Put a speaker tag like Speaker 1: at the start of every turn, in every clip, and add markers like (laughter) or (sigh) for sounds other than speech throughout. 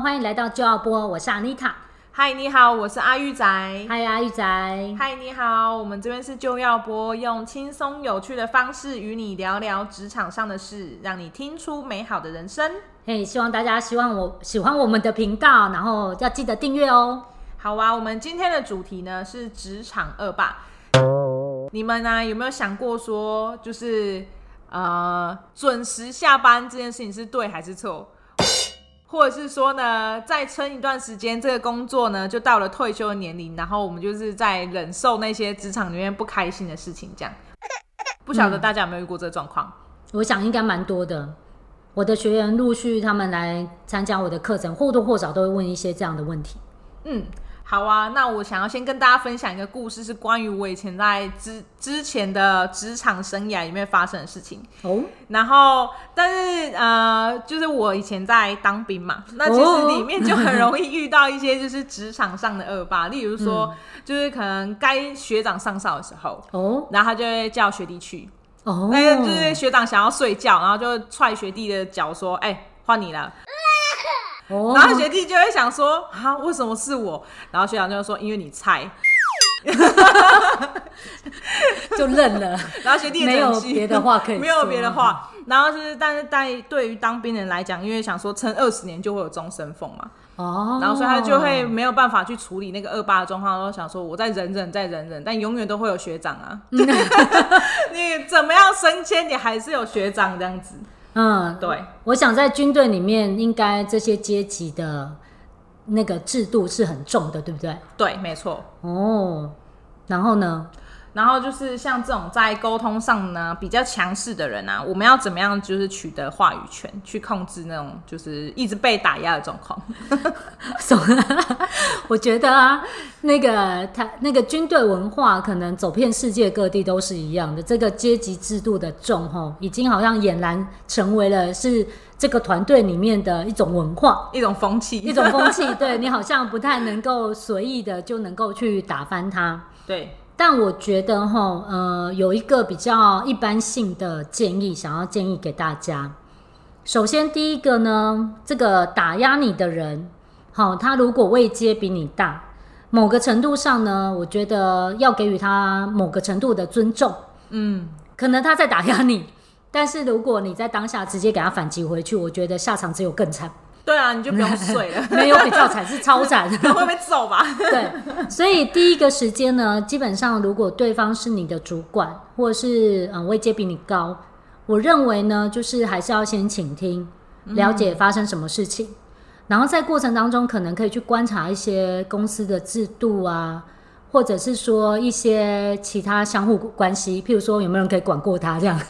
Speaker 1: 欢迎来到就要播，我是阿妮塔。
Speaker 2: 嗨，你好，我是阿玉仔。
Speaker 1: 嗨，阿玉仔。
Speaker 2: 嗨，你好，我们这边是就要播，用轻松有趣的方式与你聊聊职场上的事，让你听出美好的人生。
Speaker 1: 嘿，希望大家希望我喜欢我们的频道，然后要记得订阅哦。
Speaker 2: 好啊，我们今天的主题呢是职场恶霸。你们呢、啊、有没有想过说，就是呃准时下班这件事情是对还是错？或者是说呢，再撑一段时间，这个工作呢就到了退休的年龄，然后我们就是在忍受那些职场里面不开心的事情，这样。(laughs) 不晓得大家有没有遇过这个状况？
Speaker 1: 我想应该蛮多的。我的学员陆续他们来参加我的课程，或多或少都会问一些这样的问题。
Speaker 2: 嗯。好啊，那我想要先跟大家分享一个故事，是关于我以前在之之前的职场生涯里面发生的事情。哦，然后，但是呃，就是我以前在当兵嘛，那其实里面就很容易遇到一些就是职场上的恶霸，(laughs) 例如说，就是可能该学长上哨的时候，哦，然后他就会叫学弟去，哦，那个就是学长想要睡觉，然后就踹学弟的脚说，哎，换你了。Oh. 然后学弟就会想说啊，为什么是我？然后学长就会说，因为你菜，(laughs)
Speaker 1: 就认了。(laughs)
Speaker 2: 然后学弟也
Speaker 1: 没有别的话可以说，(laughs)
Speaker 2: 没有别的话。然后就是，但是在对于当兵人来讲，因为想说撑二十年就会有终身俸嘛，哦，oh. 然后所以他就会没有办法去处理那个恶霸的状况，都想说我再忍忍再忍忍，但永远都会有学长啊，你怎么样升迁，你还是有学长这样子。
Speaker 1: 嗯，对，我想在军队里面，应该这些阶级的那个制度是很重的，对不对？
Speaker 2: 对，没错。
Speaker 1: 哦，然后呢？
Speaker 2: 然后就是像这种在沟通上呢比较强势的人啊，我们要怎么样就是取得话语权，去控制那种就是一直被打压的状况？(laughs)
Speaker 1: 我觉得啊，那个他那个军队文化可能走遍世界各地都是一样的，这个阶级制度的重吼，已经好像俨然成为了是这个团队里面的一种文化，
Speaker 2: 一种风气，
Speaker 1: 一种风气。对，你好像不太能够随意的就能够去打翻它。
Speaker 2: 对。
Speaker 1: 但我觉得哈，呃，有一个比较一般性的建议，想要建议给大家。首先，第一个呢，这个打压你的人，好，他如果位阶比你大，某个程度上呢，我觉得要给予他某个程度的尊重。嗯，可能他在打压你，但是如果你在当下直接给他反击回去，我觉得下场只有更惨。
Speaker 2: 对啊，你就不用睡了。(laughs)
Speaker 1: 没有比较惨，是超惨。(laughs)
Speaker 2: 会被揍吧？(laughs)
Speaker 1: 对，所以第一个时间呢，基本上如果对方是你的主管，或者是嗯位阶比你高，我认为呢，就是还是要先倾听，了解发生什么事情，嗯、然后在过程当中可能可以去观察一些公司的制度啊。或者是说一些其他相互关系，譬如说有没有人可以管过他这样，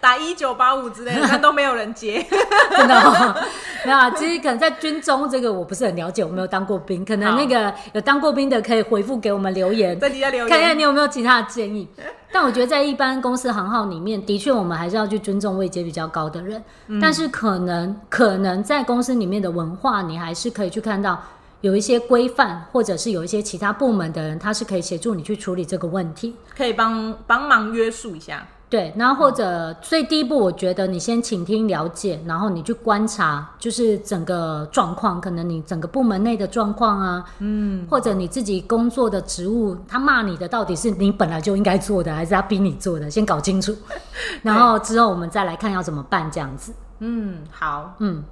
Speaker 2: 打一九八五之类的，但都没有人接，(laughs)
Speaker 1: 真的、哦、没有啊。其实可能在军中这个我不是很了解，我没有当过兵，可能那个有当过兵的可以回复给我们留言，(laughs)
Speaker 2: 在底下留言，
Speaker 1: 看看你有没有其他的建议。但我觉得在一般公司行号里面，的确我们还是要去尊重位阶比较高的人，嗯、但是可能可能在公司里面的文化，你还是可以去看到。有一些规范，或者是有一些其他部门的人，他是可以协助你去处理这个问题，
Speaker 2: 可以帮帮忙约束一下。
Speaker 1: 对，然后或者，所以第一步，我觉得你先倾听了解，然后你去观察，就是整个状况，可能你整个部门内的状况啊，嗯，或者你自己工作的职务，他骂你的到底是你本来就应该做的，还是他逼你做的，先搞清楚，(laughs) 然后之后我们再来看要怎么办，这样子。
Speaker 2: 嗯，好，嗯。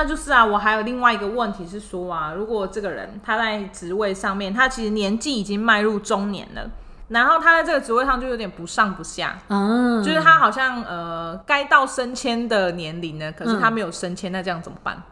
Speaker 2: 那就是啊，我还有另外一个问题是说啊，如果这个人他在职位上面，他其实年纪已经迈入中年了，然后他在这个职位上就有点不上不下，嗯，就是他好像呃该到升迁的年龄呢，可是他没有升迁，嗯、那这样怎么办？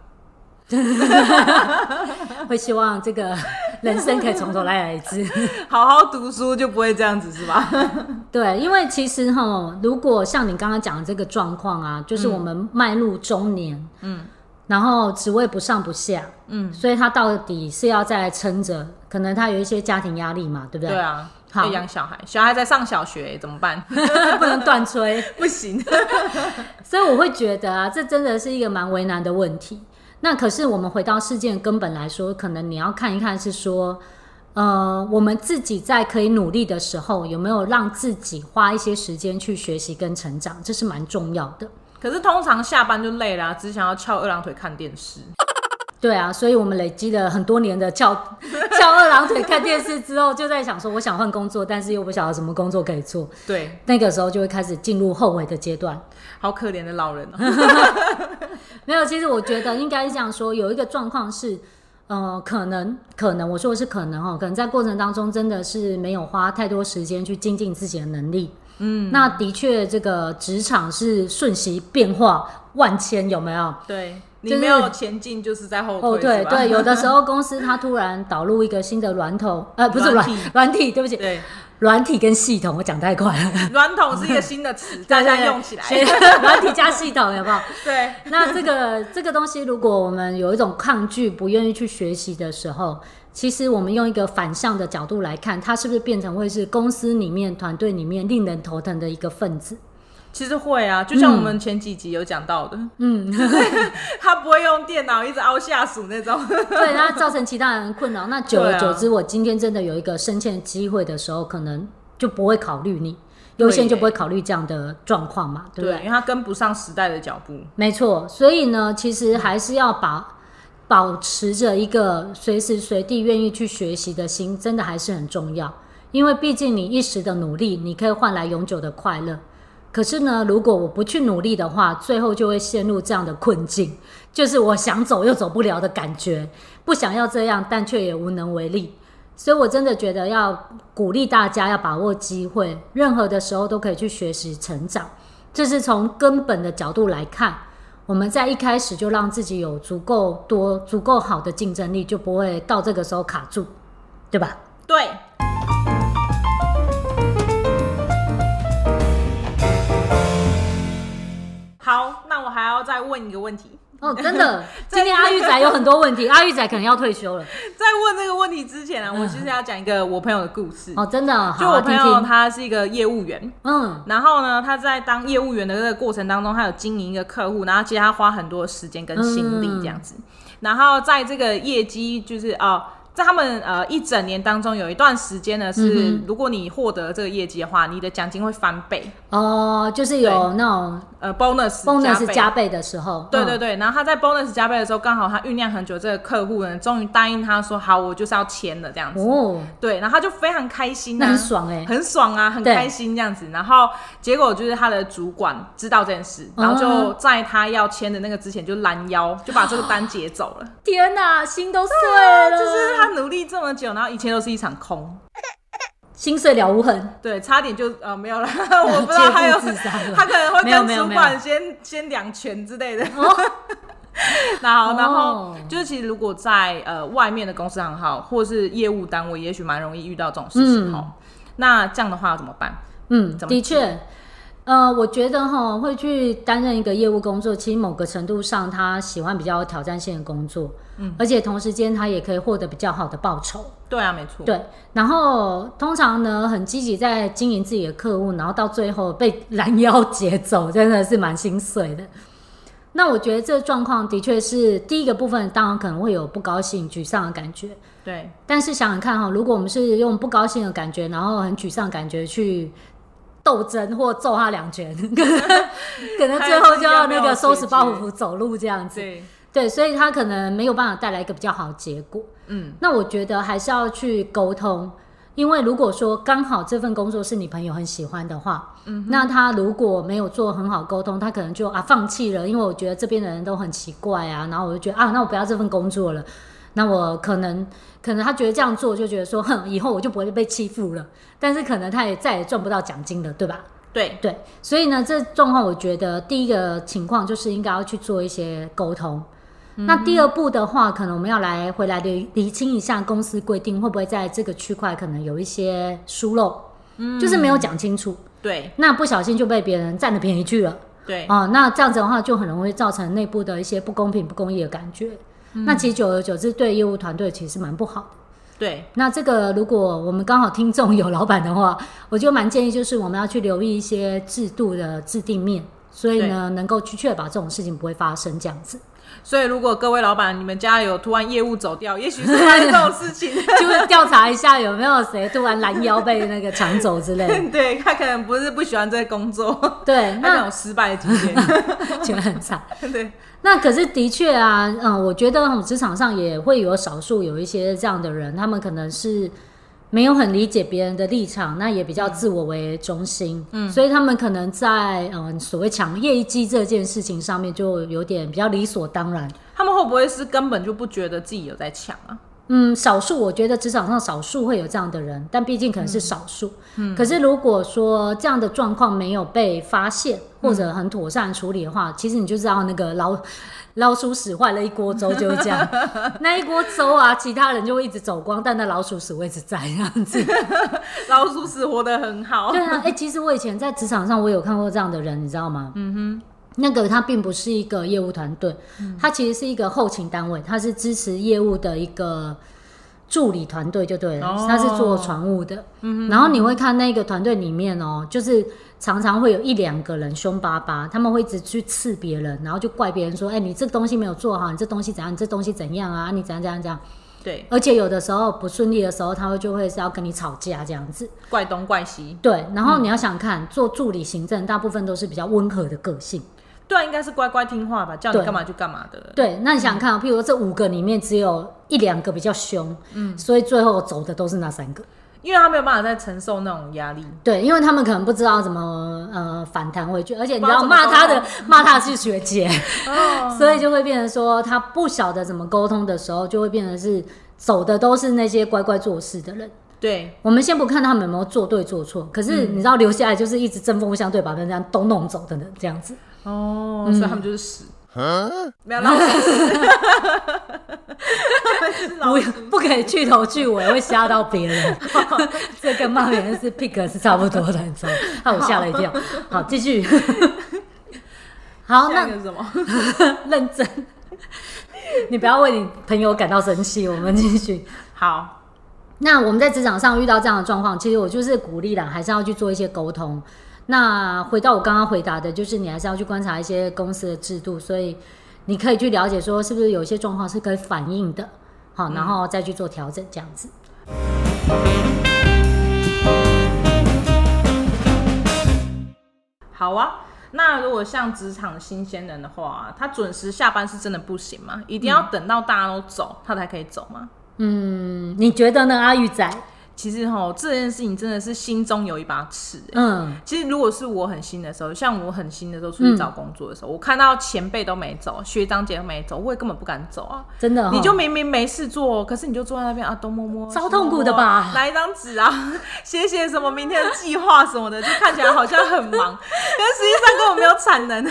Speaker 2: (laughs)
Speaker 1: 会希望这个人生可以从头来来一次，(laughs)
Speaker 2: 好好读书就不会这样子是吧？(laughs)
Speaker 1: 对，因为其实哈，如果像你刚刚讲的这个状况啊，就是我们迈入中年，嗯。嗯然后职位不上不下，嗯，所以他到底是要再撑着，可能他有一些家庭压力嘛，对不对？
Speaker 2: 对啊，好养小孩，小孩在上小学怎么办？(laughs)
Speaker 1: 不能断吹，(laughs)
Speaker 2: 不行。(laughs)
Speaker 1: 所以我会觉得啊，这真的是一个蛮为难的问题。那可是我们回到事件根本来说，可能你要看一看，是说，呃，我们自己在可以努力的时候，有没有让自己花一些时间去学习跟成长，这是蛮重要的。
Speaker 2: 可是通常下班就累了，只想要翘二郎腿看电视。
Speaker 1: 对啊，所以我们累积了很多年的翘 (laughs) 翘二郎腿看电视之后，就在想说，我想换工作，但是又不晓得什么工作可以做。
Speaker 2: 对，
Speaker 1: 那个时候就会开始进入后悔的阶段。
Speaker 2: 好可怜的老人哦。(laughs)
Speaker 1: 没有，其实我觉得应该是这样说，有一个状况是，呃，可能可能我说的是可能哦，可能在过程当中真的是没有花太多时间去精进自己的能力。嗯，那的确，这个职场是瞬息变化万千，有没有？
Speaker 2: 对。你没有前进，就是在后退。哦，
Speaker 1: 对对，(laughs) 有的时候公司它突然导入一个新的软头，呃，不是软软体，对不起，
Speaker 2: 对，
Speaker 1: 软体跟系统，我讲太快了。
Speaker 2: 软统是一个新的词，(laughs) 大家用起来。
Speaker 1: 软体加系统，有没有？(laughs)
Speaker 2: 对。
Speaker 1: 那这个这个东西，如果我们有一种抗拒，不愿意去学习的时候，其实我们用一个反向的角度来看，他是不是变成会是公司里面团队里面令人头疼的一个分子？
Speaker 2: 其实会啊，就像我们前几集有讲到的，嗯，他不会用电脑一直凹下属那种，
Speaker 1: 对，他造成其他人困扰。那久而久之，我今天真的有一个升迁机会的时候，可能就不会考虑你优先，就不会考虑这样的状况嘛，对不对？
Speaker 2: 因为他跟不上时代的脚步。
Speaker 1: 没错，所以呢，其实还是要把保持着一个随时随地愿意去学习的心，真的还是很重要。因为毕竟你一时的努力，你可以换来永久的快乐。可是呢，如果我不去努力的话，最后就会陷入这样的困境，就是我想走又走不了的感觉。不想要这样，但却也无能为力。所以我真的觉得要鼓励大家要把握机会，任何的时候都可以去学习成长。这是从根本的角度来看，我们在一开始就让自己有足够多、足够好的竞争力，就不会到这个时候卡住，对吧？
Speaker 2: 对。好，那我还要再问一个问题
Speaker 1: 哦，真的，(laughs) 今天阿玉仔有很多问题，阿玉仔可能要退休了。(laughs)
Speaker 2: 在问这个问题之前呢、啊，我其实要讲一个我朋友的故事
Speaker 1: 哦，真的，好
Speaker 2: 就我朋友他是一个业务员，嗯，然后呢，他在当业务员的这个过程当中，他有经营一个客户，然后其实他花很多时间跟心力这样子，嗯、然后在这个业绩就是哦。在他们呃一整年当中，有一段时间呢，是如果你获得这个业绩的话，你的奖金会翻倍
Speaker 1: 哦，就是有那种
Speaker 2: 呃 bonus
Speaker 1: bonus 加倍的时候。
Speaker 2: 对对对，然后他在 bonus 加倍的时候，刚好他酝酿很久，这个客户呢，终于答应他说好，我就是要签了这样子。哦，对，然后他就非常开心，
Speaker 1: 很爽哎，
Speaker 2: 很爽啊，很开心这样子。然后结果就是他的主管知道这件事，然后就在他要签的那个之前就拦腰，就把这个单结走了。
Speaker 1: 天哪，心都碎了，
Speaker 2: 就是他。努力这么久，然后一切都是一场空，
Speaker 1: 心碎了无痕。
Speaker 2: 对，差点就呃没有了。(laughs) (laughs) 我不知道他有他可能会跟主管先先两拳之类的。(laughs) 然后，然后就是其实如果在呃外面的公司行号或是业务单位，也许蛮容易遇到这种事情哈。那这样的话要怎么办？
Speaker 1: 嗯，的确。呃，我觉得哈，会去担任一个业务工作，其实某个程度上，他喜欢比较有挑战性的工作，嗯，而且同时间他也可以获得比较好的报酬。
Speaker 2: 对啊，没错。
Speaker 1: 对，然后通常呢，很积极在经营自己的客户，然后到最后被拦腰截走，真的是蛮心碎的。那我觉得这个状况的确是第一个部分，当然可能会有不高兴、沮丧的感觉。
Speaker 2: 对，
Speaker 1: 但是想想看哈，如果我们是用不高兴的感觉，然后很沮丧的感觉去。斗争或揍他两拳，(laughs) 可能最后就要那个收拾包袱走路这样子。对，对，所以他可能没有办法带来一个比较好的结果。嗯，那我觉得还是要去沟通，因为如果说刚好这份工作是你朋友很喜欢的话，嗯，那他如果没有做很好沟通，他可能就啊放弃了，因为我觉得这边的人都很奇怪啊，然后我就觉得啊，那我不要这份工作了。那我可能，可能他觉得这样做就觉得说，哼，以后我就不会被欺负了。但是可能他也再也赚不到奖金了，对吧？
Speaker 2: 对
Speaker 1: 对，所以呢，这状况我觉得第一个情况就是应该要去做一些沟通。嗯、那第二步的话，可能我们要来回来理理清一下公司规定会不会在这个区块可能有一些疏漏，嗯，就是没有讲清楚。
Speaker 2: 对，
Speaker 1: 那不小心就被别人占了便宜去了。
Speaker 2: 对
Speaker 1: 啊，那这样子的话就很容易造成内部的一些不公平、不公义的感觉。那其实久而久之，对业务团队其实蛮不好的。
Speaker 2: 对，
Speaker 1: 那这个如果我们刚好听众有老板的话，我就蛮建议，就是我们要去留意一些制度的制定面，所以呢，能够去确保这种事情不会发生这样子。
Speaker 2: 所以，如果各位老板，你们家有突然业务走掉，也许是发生这种事情，(laughs)
Speaker 1: 就是调查一下有没有谁突然拦腰被那个抢走之类的。(laughs)
Speaker 2: 对，他可能不是不喜欢这个工作，
Speaker 1: 对，
Speaker 2: 那种失败的经验，(laughs)
Speaker 1: 觉得很惨。
Speaker 2: 对，
Speaker 1: 那可是的确啊，嗯，我觉得职场上也会有少数有一些这样的人，他们可能是。没有很理解别人的立场，那也比较自我为中心，嗯，所以他们可能在嗯所谓抢业绩这件事情上面就有点比较理所当然。
Speaker 2: 他们会不会是根本就不觉得自己有在抢啊？
Speaker 1: 嗯，少数我觉得职场上少数会有这样的人，但毕竟可能是少数。嗯，可是如果说这样的状况没有被发现或者很妥善处理的话，嗯，其实你就知道那个老。老鼠屎坏了一锅粥，就是这样。(laughs) 那一锅粥啊，其他人就会一直走光，但那老鼠屎会一直在这样子。(laughs)
Speaker 2: 老鼠屎活得很好。
Speaker 1: 对啊，哎、欸，其实我以前在职场上，我有看过这样的人，你知道吗？嗯哼，那个他并不是一个业务团队，他其实是一个后勤单位，他是支持业务的一个助理团队，就对了，哦、他是做船务的。嗯哼，然后你会看那个团队里面哦，就是。常常会有一两个人凶巴巴，他们会一直去刺别人，然后就怪别人说：“哎、欸，你这东西没有做好，你这东西怎样？你这东西怎样啊？你怎样怎样怎样？”
Speaker 2: 对，
Speaker 1: 而且有的时候不顺利的时候，他会就会是要跟你吵架这样子，
Speaker 2: 怪东怪西。
Speaker 1: 对，然后你要想看、嗯、做助理行政，大部分都是比较温和的个性。
Speaker 2: 对，应该是乖乖听话吧，叫你干嘛就干嘛的。
Speaker 1: 对，那你想看、喔，譬如说这五个里面只有一两个比较凶，嗯，所以最后走的都是那三个。
Speaker 2: 因为他没有办法再承受那种压力，
Speaker 1: 对，因为他们可能不知道怎么呃反弹回去，而且你知道骂他的骂他是学姐，(laughs) (laughs) 所以就会变成说他不晓得怎么沟通的时候，就会变成是走的都是那些乖乖做事的人。
Speaker 2: 对，我
Speaker 1: 们先不看他们有没有做对做错，可是你知道留下来就是一直针锋相对，把人家都弄走的人这样子。
Speaker 2: 哦，所以他们就是屎。嗯，没有老鼠
Speaker 1: 不不可以去头去尾，会吓到别人。(laughs) 这跟骂别人是 pig 是差不多的，你知道？(laughs) 害我吓了一跳。好，继续。好，那什么？(laughs) 认真。你不要为你朋友感到生气。我们继续。
Speaker 2: 好，
Speaker 1: 那我们在职场上遇到这样的状况，其实我就是鼓励啦，还是要去做一些沟通。那回到我刚刚回答的，就是你还是要去观察一些公司的制度，所以你可以去了解说是不是有一些状况是可以反映的，好，然后再去做调整，这样子。
Speaker 2: 好啊，那如果像职场新鲜人的话，他准时下班是真的不行吗？一定要等到大家都走，他才可以走吗？
Speaker 1: 嗯，你觉得呢，阿玉仔？
Speaker 2: 其实哈，这件事情真的是心中有一把尺。嗯，其实如果是我很新的时候，像我很新的时候出去找工作的时候，嗯、我看到前辈都没走，学长姐都没走，我也根本不敢走啊。
Speaker 1: 真的、哦，
Speaker 2: 你就明明没事做，可是你就坐在那边啊，东摸摸，
Speaker 1: 超痛苦的吧？
Speaker 2: 拿一张纸啊，写写什么明天的计划什么的，就看起来好像很忙，(laughs) 但实际上根本没有产能。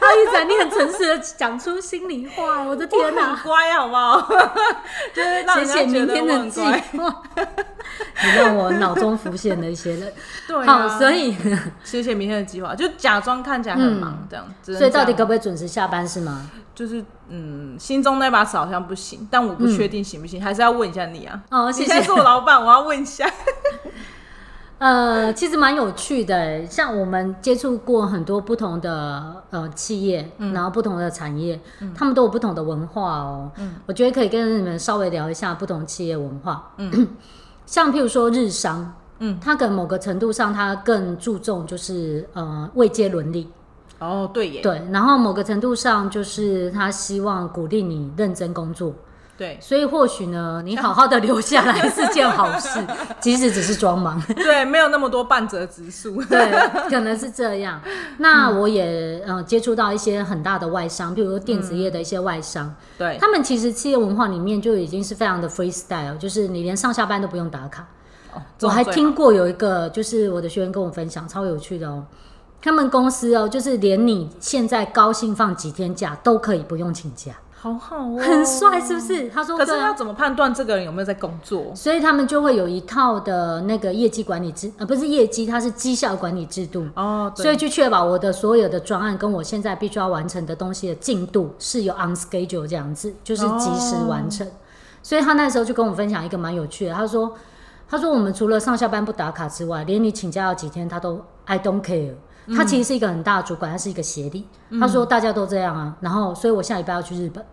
Speaker 1: 阿玉仔，你很诚实的讲出心里话，我的天哪，
Speaker 2: 很乖好不好？(laughs) 就是让写明天的计划。
Speaker 1: 你让我脑中浮现了一些人，(laughs)
Speaker 2: 对、
Speaker 1: 啊，好，所以 (laughs)
Speaker 2: 写写明天的计划，就假装看起来很忙这样，子、
Speaker 1: 所以到底可不可以准时下班是吗？
Speaker 2: 就是嗯，心中那把尺好像不行，但我不确定行不行，嗯、还是要问一下你啊。哦，谢谢。你现在是我老板，我要问一下。(laughs)
Speaker 1: 呃，其实蛮有趣的，像我们接触过很多不同的呃企业，嗯、然后不同的产业，嗯、他们都有不同的文化哦。嗯、我觉得可以跟你们稍微聊一下不同企业文化。嗯，(clears throat) 像譬如说日商，嗯，它可能某个程度上，它更注重就是呃位阶伦理。
Speaker 2: 哦，对耶。
Speaker 1: 对，然后某个程度上，就是他希望鼓励你认真工作。
Speaker 2: 对，
Speaker 1: 所以或许呢，你好好的留下来是件好事，(laughs) 即使只是装忙。
Speaker 2: 对，没有那么多半折指数。(laughs)
Speaker 1: 对，可能是这样。那我也嗯、呃、接触到一些很大的外商，比如说电子业的一些外商。嗯、对，他们其实企业文化里面就已经是非常的 freestyle，就是你连上下班都不用打卡。哦、我还听过有一个，就是我的学员跟我分享，超有趣的哦。他们公司哦，就是连你现在高兴放几天假都可以不用请假。
Speaker 2: 好好哦，
Speaker 1: 很帅，是不是？他说，
Speaker 2: 可是要怎么判断这个人有没有在工作？
Speaker 1: 所以他们就会有一套的那个业绩管理制，呃，不是业绩，它是绩效管理制度哦。所以去确保我的所有的专案跟我现在必须要完成的东西的进度是有 on schedule 这样子，就是及时完成。哦、所以他那时候就跟我分享一个蛮有趣的，他说，他说我们除了上下班不打卡之外，连你请假要几天他都 I don't care。他其实是一个很大的主管，他是一个协理。他说大家都这样啊，然后所以我下礼拜要去日本。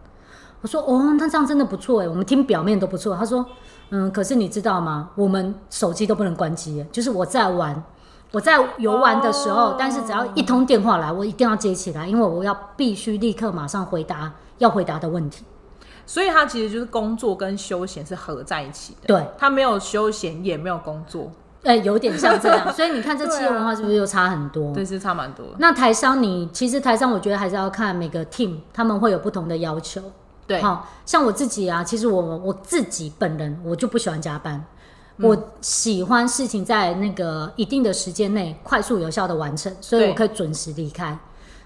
Speaker 1: 我说哦，那这样真的不错哎，我们听表面都不错。他说嗯，可是你知道吗？我们手机都不能关机，就是我在玩，我在游玩的时候，但是只要一通电话来，我一定要接起来，因为我要必须立刻马上回答要回答的问题。
Speaker 2: 所以他其实就是工作跟休闲是合在一起的。
Speaker 1: 对，
Speaker 2: 他没有休闲，也没有工作。
Speaker 1: 哎、欸，有点像这样。(laughs) 所以你看，这企业文化是不是又差很多？
Speaker 2: 对，是差蛮多。
Speaker 1: 那台商你，你其实台商，我觉得还是要看每个 team，他们会有不同的要求。
Speaker 2: 对，
Speaker 1: 好像我自己啊，其实我我自己本人我就不喜欢加班，嗯、我喜欢事情在那个一定的时间内快速有效的完成，所以我可以准时离开。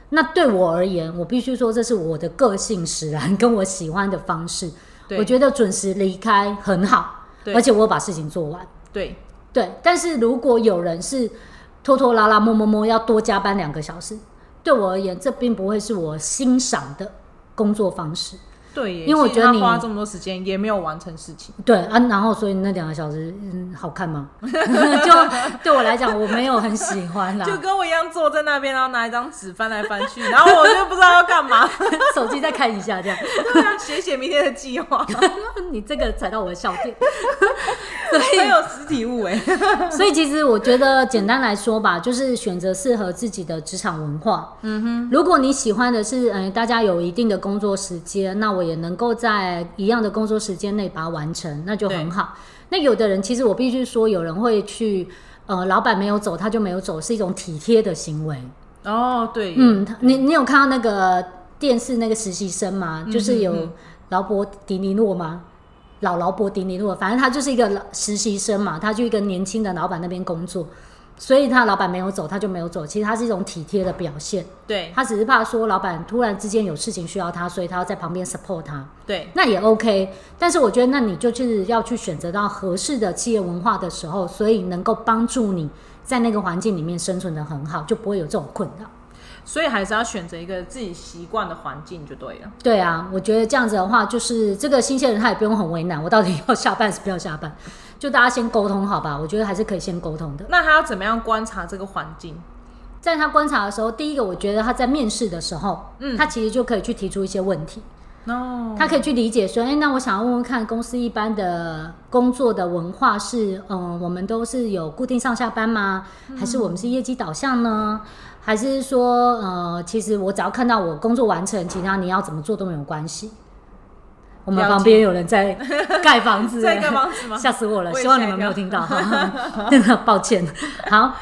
Speaker 1: 那对我而言，我必须说这是我的个性使然，跟我喜欢的方式。我觉得准时离开很好，而且我有把事情做完。
Speaker 2: 对
Speaker 1: 对，但是如果有人是拖拖拉拉、摸摸摸，要多加班两个小时，对我而言，这并不会是我欣赏的工作方式。
Speaker 2: 对，
Speaker 1: 因为我觉得你
Speaker 2: 花这么多时间也没有完成事情。
Speaker 1: 对啊，然后所以那两个小时，嗯，好看吗？(laughs) 就对我来讲，我没有很喜欢啦。(laughs)
Speaker 2: 就跟我一样坐在那边，然后拿一张纸翻来翻去，(laughs) 然后我就不知道要干嘛，
Speaker 1: 手机再看一下这样。
Speaker 2: 对啊，写写明天的计划。
Speaker 1: 你这个踩到我的笑点。
Speaker 2: 所以没有实体物哎。
Speaker 1: 所以其实我觉得简单来说吧，就是选择适合自己的职场文化。嗯哼，如果你喜欢的是，嗯，大家有一定的工作时间，那我。也能够在一样的工作时间内把它完成，那就很好。那有的人其实我必须说，有人会去，呃，老板没有走，他就没有走，是一种体贴的行为。
Speaker 2: 哦，对，
Speaker 1: 嗯，你你有看到那个电视那个实习生吗？嗯、就是有劳勃迪尼诺吗？老劳勃迪尼诺，反正他就是一个实习生嘛，他去一个年轻的老板那边工作。所以他老板没有走，他就没有走。其实他是一种体贴的表现。
Speaker 2: 对，
Speaker 1: 他只是怕说老板突然之间有事情需要他，所以他要在旁边 support 他。
Speaker 2: 对，
Speaker 1: 那也 OK。但是我觉得，那你就是要去选择到合适的企业文化的时候，所以能够帮助你在那个环境里面生存的很好，就不会有这种困扰。
Speaker 2: 所以还是要选择一个自己习惯的环境就对了。
Speaker 1: 对啊，我觉得这样子的话，就是这个新鲜人他也不用很为难，我到底要下班还是不要下班？就大家先沟通好吧，我觉得还是可以先沟通的。
Speaker 2: 那他要怎么样观察这个环境？
Speaker 1: 在他观察的时候，第一个我觉得他在面试的时候，嗯，他其实就可以去提出一些问题。哦，他可以去理解说，哎、欸，那我想要问问看，公司一般的工作的文化是，嗯，我们都是有固定上下班吗？还是我们是业绩导向呢？还是说，呃，其实我只要看到我工作完成，其他你要怎么做都没有关系。我们旁边有人在盖房子，(laughs)
Speaker 2: 在盖房子吗？(laughs)
Speaker 1: 吓死我了！希望你们没有听到，(laughs) 抱歉。好。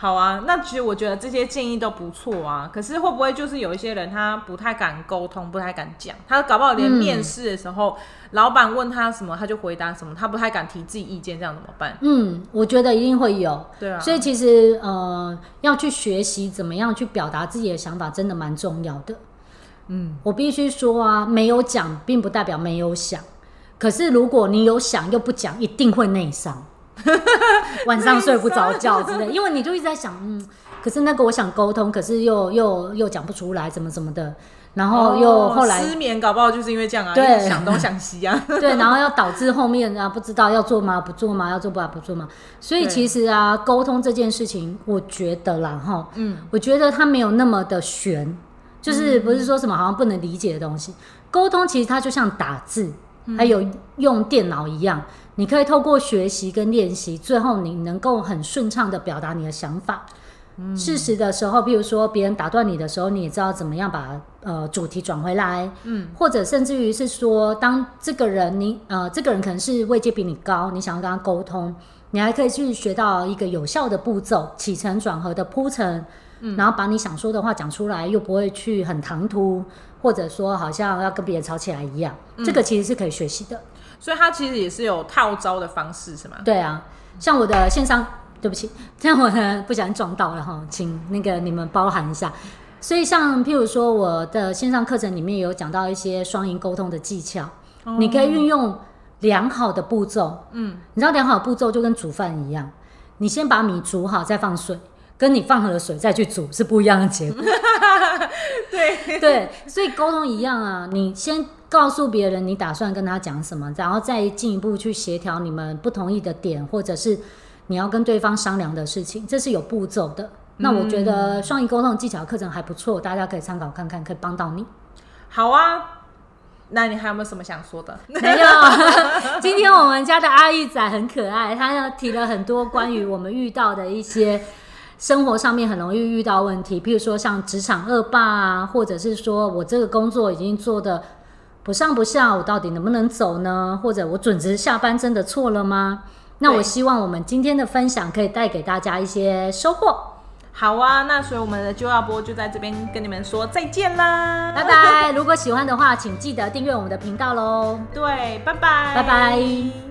Speaker 2: 好啊，那其实我觉得这些建议都不错啊。可是会不会就是有一些人他不太敢沟通，不太敢讲，他搞不好连面试的时候，嗯、老板问他什么他就回答什么，他不太敢提自己意见，这样怎么办？
Speaker 1: 嗯，我觉得一定会有。
Speaker 2: 对啊，
Speaker 1: 所以其实呃，要去学习怎么样去表达自己的想法，真的蛮重要的。嗯，我必须说啊，没有讲并不代表没有想。可是如果你有想又不讲，一定会内伤。(laughs) 晚上睡不着觉之类，因为你就一直在想，嗯，可是那个我想沟通，可是又又又讲不出来，怎么怎么的，然后又后来、哦、
Speaker 2: 失眠，搞不好就是因为这样啊，
Speaker 1: 对，
Speaker 2: 想东想西啊，
Speaker 1: 对，然后要导致后面啊不知道要做吗？不做吗？要做不？不做吗？所以其实啊，沟通这件事情，我觉得啦，哈，嗯，我觉得它没有那么的悬，就是不是说什么好像不能理解的东西，沟通其实它就像打字，还有用电脑一样。你可以透过学习跟练习，最后你能够很顺畅的表达你的想法。嗯，适时的时候，比如说别人打断你的时候，你也知道怎么样把呃主题转回来。嗯，或者甚至于是说，当这个人你呃这个人可能是位阶比你高，你想要跟他沟通，你还可以去学到一个有效的步骤，起承转合的铺陈，嗯，然后把你想说的话讲出来，又不会去很唐突，或者说好像要跟别人吵起来一样。嗯，这个其实是可以学习的。
Speaker 2: 所以它其实也是有套招的方式，是吗？
Speaker 1: 对啊，像我的线上，对不起，(laughs) 这样我呢不小心撞到了哈，请那个你们包涵一下。所以像譬如说我的线上课程里面有讲到一些双赢沟通的技巧，哦、你可以运用良好的步骤。嗯，你知道良好的步骤就跟煮饭一样，你先把米煮好再放水，跟你放了水再去煮是不一样的结果。(laughs)
Speaker 2: 对 (laughs)
Speaker 1: 对，所以沟通一样啊，你先。告诉别人你打算跟他讲什么，然后再进一步去协调你们不同意的点，或者是你要跟对方商量的事情，这是有步骤的。那我觉得双赢沟通技巧课程还不错，大家可以参考看看，可以帮到你。
Speaker 2: 好啊。那你还有没有什么想说的？
Speaker 1: 没有。(laughs) 今天我们家的阿玉仔很可爱，他要提了很多关于我们遇到的一些生活上面很容易遇到问题，譬如说像职场恶霸啊，或者是说我这个工作已经做的不上不下，我到底能不能走呢？或者我准时下班真的错了吗？那我希望我们今天的分享可以带给大家一些收获。
Speaker 2: 好啊，那所以我们的就要播就在这边跟你们说再见啦，
Speaker 1: 拜拜！如果喜欢的话，请记得订阅我们的频道喽。
Speaker 2: 对，拜拜，
Speaker 1: 拜拜。